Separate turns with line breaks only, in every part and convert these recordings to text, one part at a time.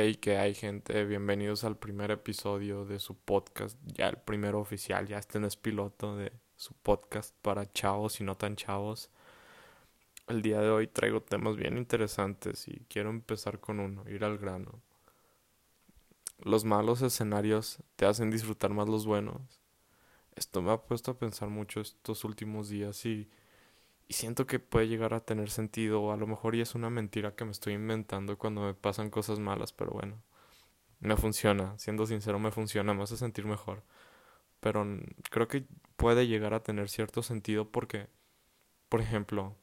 Hey, que hay gente, bienvenidos al primer episodio de su podcast, ya el primero oficial, ya este no es piloto de su podcast para chavos y no tan chavos. El día de hoy traigo temas bien interesantes y quiero empezar con uno, ir al grano. Los malos escenarios te hacen disfrutar más los buenos. Esto me ha puesto a pensar mucho estos últimos días y y siento que puede llegar a tener sentido, a lo mejor y es una mentira que me estoy inventando cuando me pasan cosas malas, pero bueno, me funciona, siendo sincero, me funciona, me hace sentir mejor. Pero creo que puede llegar a tener cierto sentido porque, por ejemplo,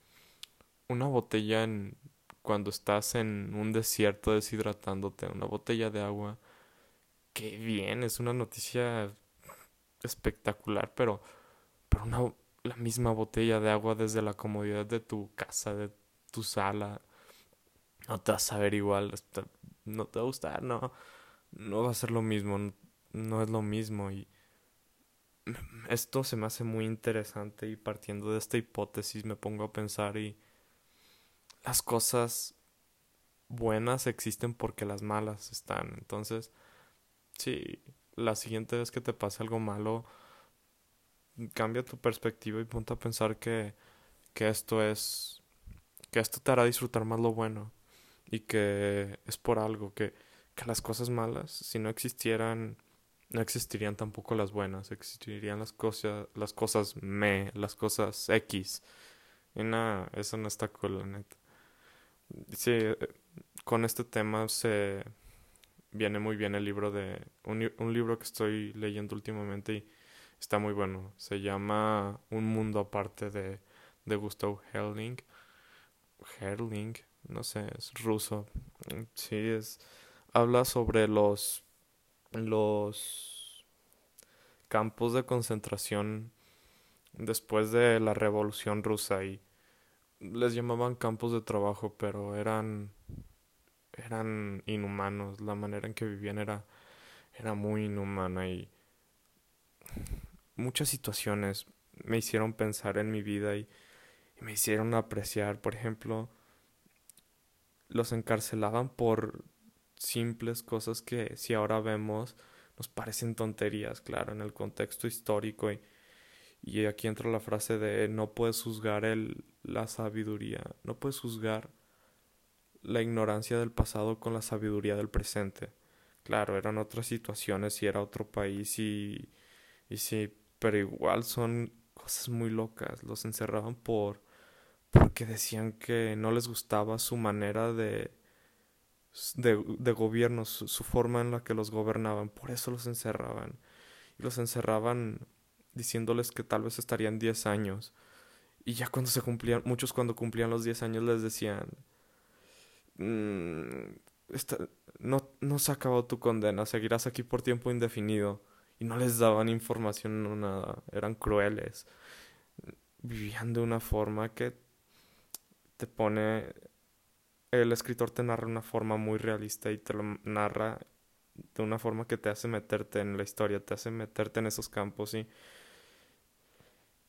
una botella en, cuando estás en un desierto deshidratándote, una botella de agua, qué bien, es una noticia espectacular, pero, pero una la misma botella de agua desde la comodidad de tu casa, de tu sala. No te vas a ver igual, no te va a gustar, no, no va a ser lo mismo, no es lo mismo y esto se me hace muy interesante y partiendo de esta hipótesis me pongo a pensar y las cosas buenas existen porque las malas están. Entonces, si la siguiente vez que te pase algo malo, cambia tu perspectiva y ponte a pensar que, que esto es, que esto te hará disfrutar más lo bueno y que es por algo, que, que las cosas malas, si no existieran, no existirían tampoco las buenas, existirían las cosas, las cosas me, las cosas X. Y nada, eso no está cool, la neta. Sí, con este tema se viene muy bien el libro de, un, un libro que estoy leyendo últimamente y Está muy bueno. Se llama Un mundo aparte de, de Gustav Herling. Herling, no sé, es ruso. Sí, es. Habla sobre los. los campos de concentración después de la revolución rusa y les llamaban campos de trabajo, pero eran eran inhumanos, la manera en que vivían era era muy inhumana y muchas situaciones me hicieron pensar en mi vida y, me hicieron apreciar. Por ejemplo, los encarcelaban por simples cosas que si ahora vemos nos parecen tonterías, claro, en el contexto histórico y, y aquí entra la frase de no puedes juzgar el, la sabiduría, no puedes juzgar la ignorancia del pasado con la sabiduría del presente. Claro, eran otras situaciones y era otro país y, y si pero igual son cosas muy locas. Los encerraban por porque decían que no les gustaba su manera de de, gobierno, su, forma en la que los gobernaban, por eso los encerraban. Y los encerraban diciéndoles que tal vez estarían 10 años. Y ya cuando se cumplían, muchos cuando cumplían los 10 años les decían, mm, no, no se ha acabado tu condena, seguirás aquí por tiempo indefinido no les daban información no nada, eran crueles. Vivían de una forma que te pone el escritor te narra una forma muy realista y te lo narra de una forma que te hace meterte en la historia, te hace meterte en esos campos y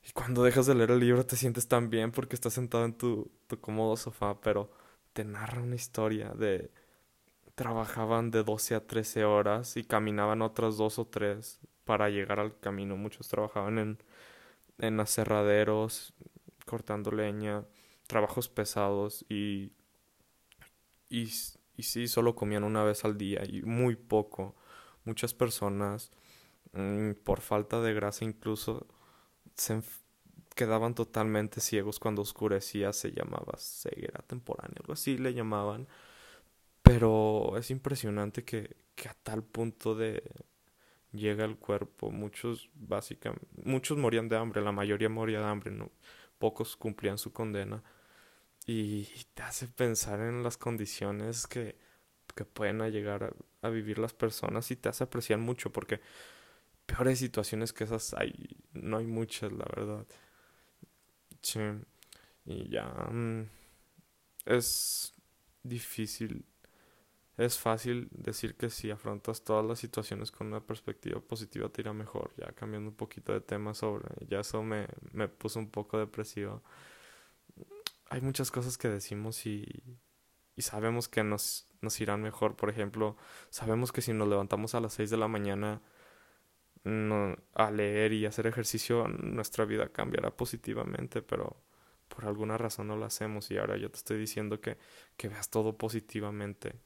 y cuando dejas de leer el libro te sientes tan bien porque estás sentado en tu, tu cómodo sofá, pero te narra una historia de trabajaban de 12 a 13 horas y caminaban otras dos o tres para llegar al camino. Muchos trabajaban en, en aserraderos, cortando leña, trabajos pesados y, y, y sí, solo comían una vez al día y muy poco. Muchas personas, mm, por falta de grasa incluso, se quedaban totalmente ciegos cuando oscurecía, se llamaba ceguera temporánea, algo así le llamaban pero es impresionante que, que a tal punto de llega el cuerpo. Muchos, básicamente, muchos morían de hambre, la mayoría moría de hambre. Pocos cumplían su condena. Y te hace pensar en las condiciones que, que pueden llegar a, vivir las personas y te hace apreciar mucho porque peores situaciones que esas hay, no hay muchas, la verdad. Sí. Y ya mm, es difícil es fácil decir que si afrontas todas las situaciones con una perspectiva positiva te irá mejor. Ya cambiando un poquito de tema sobre, ya eso me, me puso un poco depresivo. Hay muchas cosas que decimos y, y sabemos que nos nos irán mejor. Por ejemplo, sabemos que si nos levantamos a las 6 de la mañana a leer y hacer ejercicio, nuestra vida cambiará positivamente, pero por alguna razón no lo hacemos y ahora yo te estoy diciendo que, que veas todo positivamente.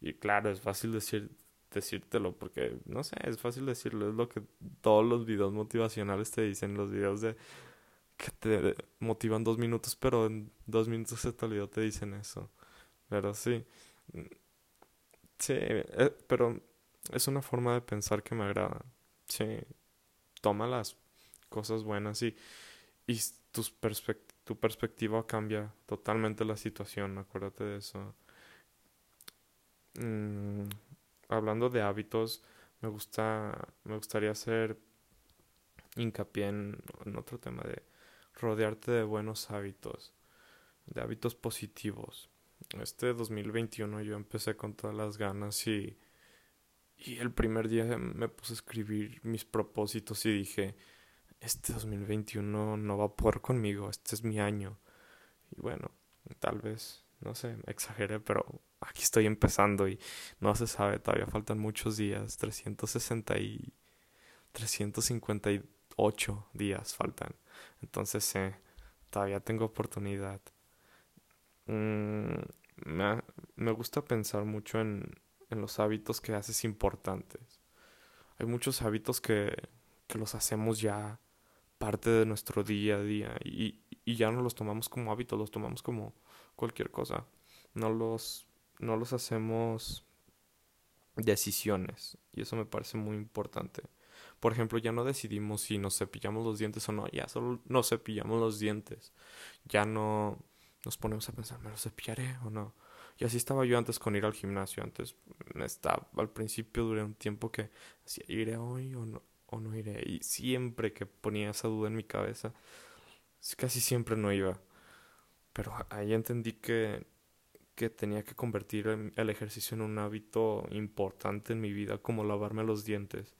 Y claro, es fácil decir, decírtelo porque, no sé, es fácil decirlo, es lo que todos los videos motivacionales te dicen, los videos de que te motivan dos minutos, pero en dos minutos te olvidó, te dicen eso. Pero sí, sí, eh, pero es una forma de pensar que me agrada. Sí, toma las cosas buenas y, y tus tu perspectiva cambia totalmente la situación, acuérdate de eso. Mm, hablando de hábitos, me gusta, me gustaría hacer hincapié en, otro tema de rodearte de buenos hábitos, de hábitos positivos. Este 2021 yo empecé con todas las ganas y, y el primer día me puse a escribir mis propósitos y dije, este 2021 no va a poder conmigo, este es mi año. Y bueno, tal vez, no sé, exageré, pero aquí estoy empezando y no se sabe, todavía faltan muchos días, 360 y 358 días faltan. Entonces, eh, todavía tengo oportunidad. Mm, me, me, gusta pensar mucho en, en los hábitos que haces importantes. Hay muchos hábitos que, que los hacemos ya parte de nuestro día a día y, y ya no los tomamos como hábitos, los tomamos como cualquier cosa. No los no los hacemos decisiones y eso me parece muy importante. Por ejemplo, ya no decidimos si nos cepillamos los dientes o no, ya solo nos cepillamos los dientes. Ya no nos ponemos a pensar, ¿me los cepillaré o no? Y así estaba yo antes con ir al gimnasio. Antes estaba, al principio duré un tiempo que decía, ¿iré hoy o no, o no iré? Y siempre que ponía esa duda en mi cabeza, casi siempre no iba. Pero ahí entendí que que tenía que convertir el ejercicio en un hábito importante en mi vida, como lavarme los dientes.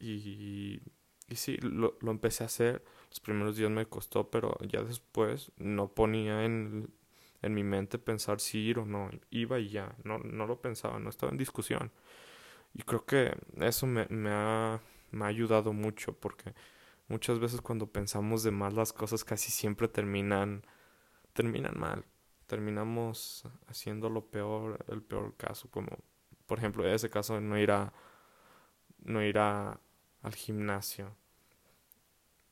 Y, y sí, lo, lo empecé a hacer. Los primeros días me costó, pero ya después no ponía en, en mi mente pensar si ir o no. Iba y ya, no, no lo pensaba, no estaba en discusión. Y creo que eso me, me, ha, me ha ayudado mucho, porque muchas veces cuando pensamos de más las cosas casi siempre terminan, terminan mal terminamos haciendo lo peor, el peor caso, como por ejemplo ese caso no ir no ir al gimnasio.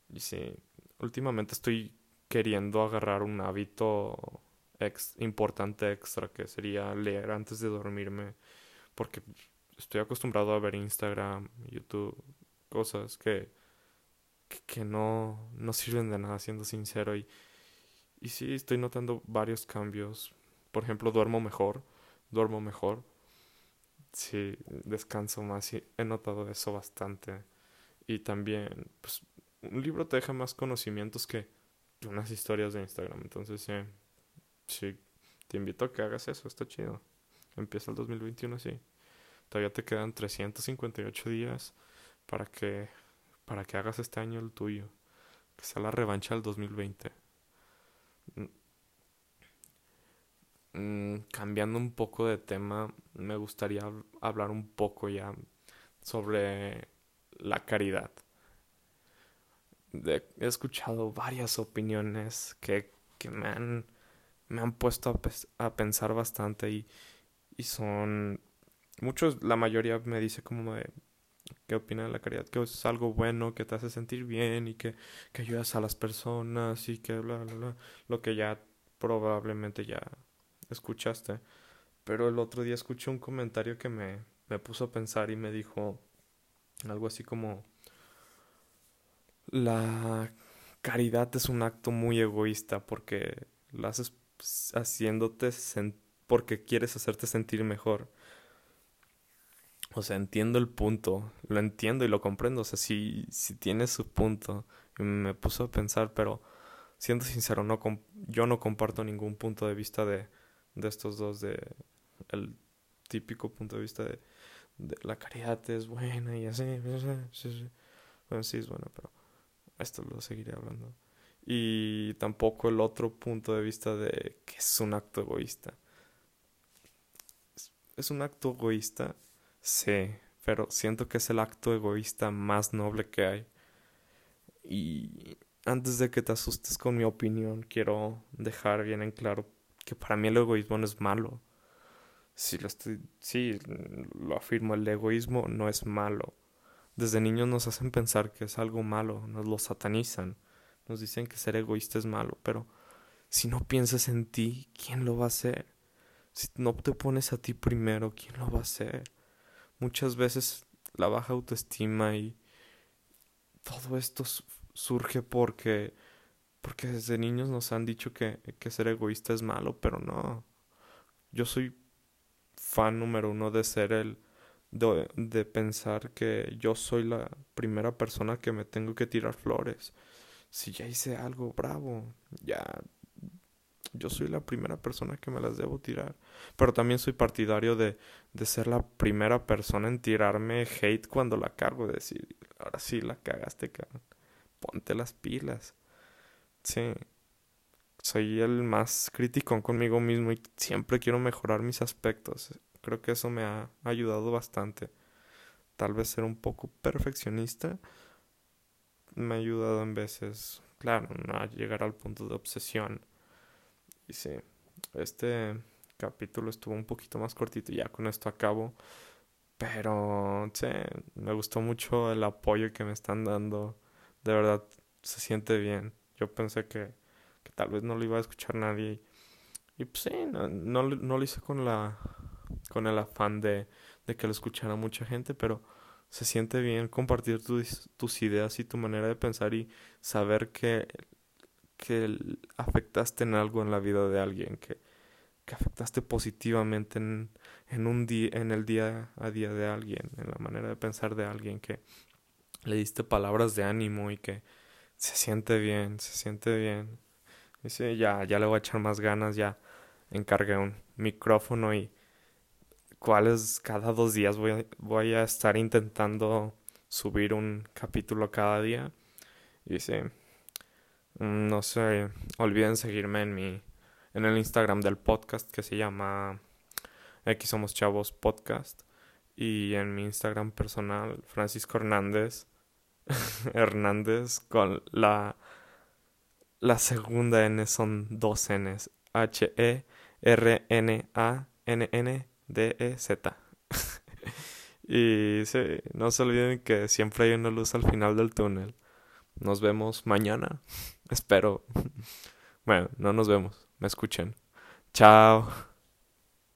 Y sí, últimamente estoy queriendo agarrar un hábito ex, importante extra que sería leer antes de dormirme porque estoy acostumbrado a ver Instagram, YouTube, cosas que que, que no no sirven de nada siendo sincero y y sí, estoy notando varios cambios. Por ejemplo, duermo mejor, duermo mejor. Sí, descanso más y he notado eso bastante. Y también, pues, un libro te deja más conocimientos que unas historias de Instagram. Entonces, sí, sí, te invito a que hagas eso, está chido. Empieza el 2021 así. Todavía te quedan 358 días para que, para que hagas este año el tuyo. Que sea la revancha del 2020. Mm, cambiando un poco de tema, me gustaría hablar un poco ya sobre la caridad. he escuchado varias opiniones que, que me, han, me han puesto a, pensar bastante y, y son muchos, la mayoría me dice como de qué opina de la caridad, que es algo bueno, que te hace sentir bien y que, que ayudas a las personas y que bla, bla, bla, lo que ya probablemente ya escuchaste. Pero el otro día escuché un comentario que me, me puso a pensar y me dijo algo así como la caridad es un acto muy egoísta porque lo haces haciéndote porque quieres hacerte sentir mejor. O sea, entiendo el punto, lo entiendo y lo comprendo, o sea, si si tiene su punto. Y me puso a pensar, pero siendo sincero, no yo no comparto ningún punto de vista de, de estos dos, de el típico punto de vista de, la caridad es buena y así, bueno, sí es buena, pero esto lo seguiré hablando. Y tampoco el otro punto de vista de que es un acto egoísta es un acto egoísta, sí, pero siento que es el acto egoísta más noble que hay. Y antes de que te asustes con mi opinión, quiero dejar bien en claro que para mí el egoísmo no es malo. Si lo sí, lo afirmo, el egoísmo no es malo. Desde niños nos hacen pensar que es algo malo, nos lo satanizan, nos dicen que ser egoísta es malo, pero si no piensas en ti, ¿quién lo va a hacer? Si no te pones a ti primero, ¿quién lo va a hacer? Muchas veces la baja autoestima y todo esto surge porque porque desde niños nos han dicho que, que ser egoísta es malo, pero no. Yo soy fan número uno de ser el de, de, pensar que yo soy la primera persona que me tengo que tirar flores. Si ya hice algo, bravo, ya yo soy la primera persona que me las debo tirar. Pero también soy partidario de, de ser la primera persona en tirarme hate cuando la cargo. De decir, ahora sí la cagaste, cabrón. Ponte las pilas. Sí. Soy el más crítico conmigo mismo y siempre quiero mejorar mis aspectos. Creo que eso me ha ayudado bastante. Tal vez ser un poco perfeccionista me ha ayudado en veces, claro, a llegar al punto de obsesión y sí, este capítulo estuvo un poquito más cortito, ya con esto acabo. Pero, sí, me gustó mucho el apoyo que me están dando. De verdad, se siente bien. Yo pensé que, que tal vez no lo iba a escuchar nadie. Y, pues sí, no, no, lo hice con la con el afán de, de que lo escuchara mucha gente, pero se siente bien compartir tus, tus ideas y tu manera de pensar y saber que que afectaste en algo en la vida de alguien, que, que afectaste positivamente en, en, un día, en el día a día de alguien, en la manera de pensar de alguien, que le diste palabras de ánimo y que se siente bien, se siente bien. Dice, ya, ya le voy a echar más ganas, ya encargué un micrófono y cuáles cada dos días voy a, voy a estar intentando subir un capítulo cada día. Y dice, Mm, no sé, olviden seguirme en mi en el Instagram del podcast que se llama X Somos Chavos Podcast y en mi Instagram personal Francisco Hernández Hernández con la la segunda N son dos Ns H E R N A N N D E Z y no se olviden que siempre hay una luz al final del túnel. Nos vemos mañana. Espero. Bueno, no nos vemos. Me escuchen. Chao.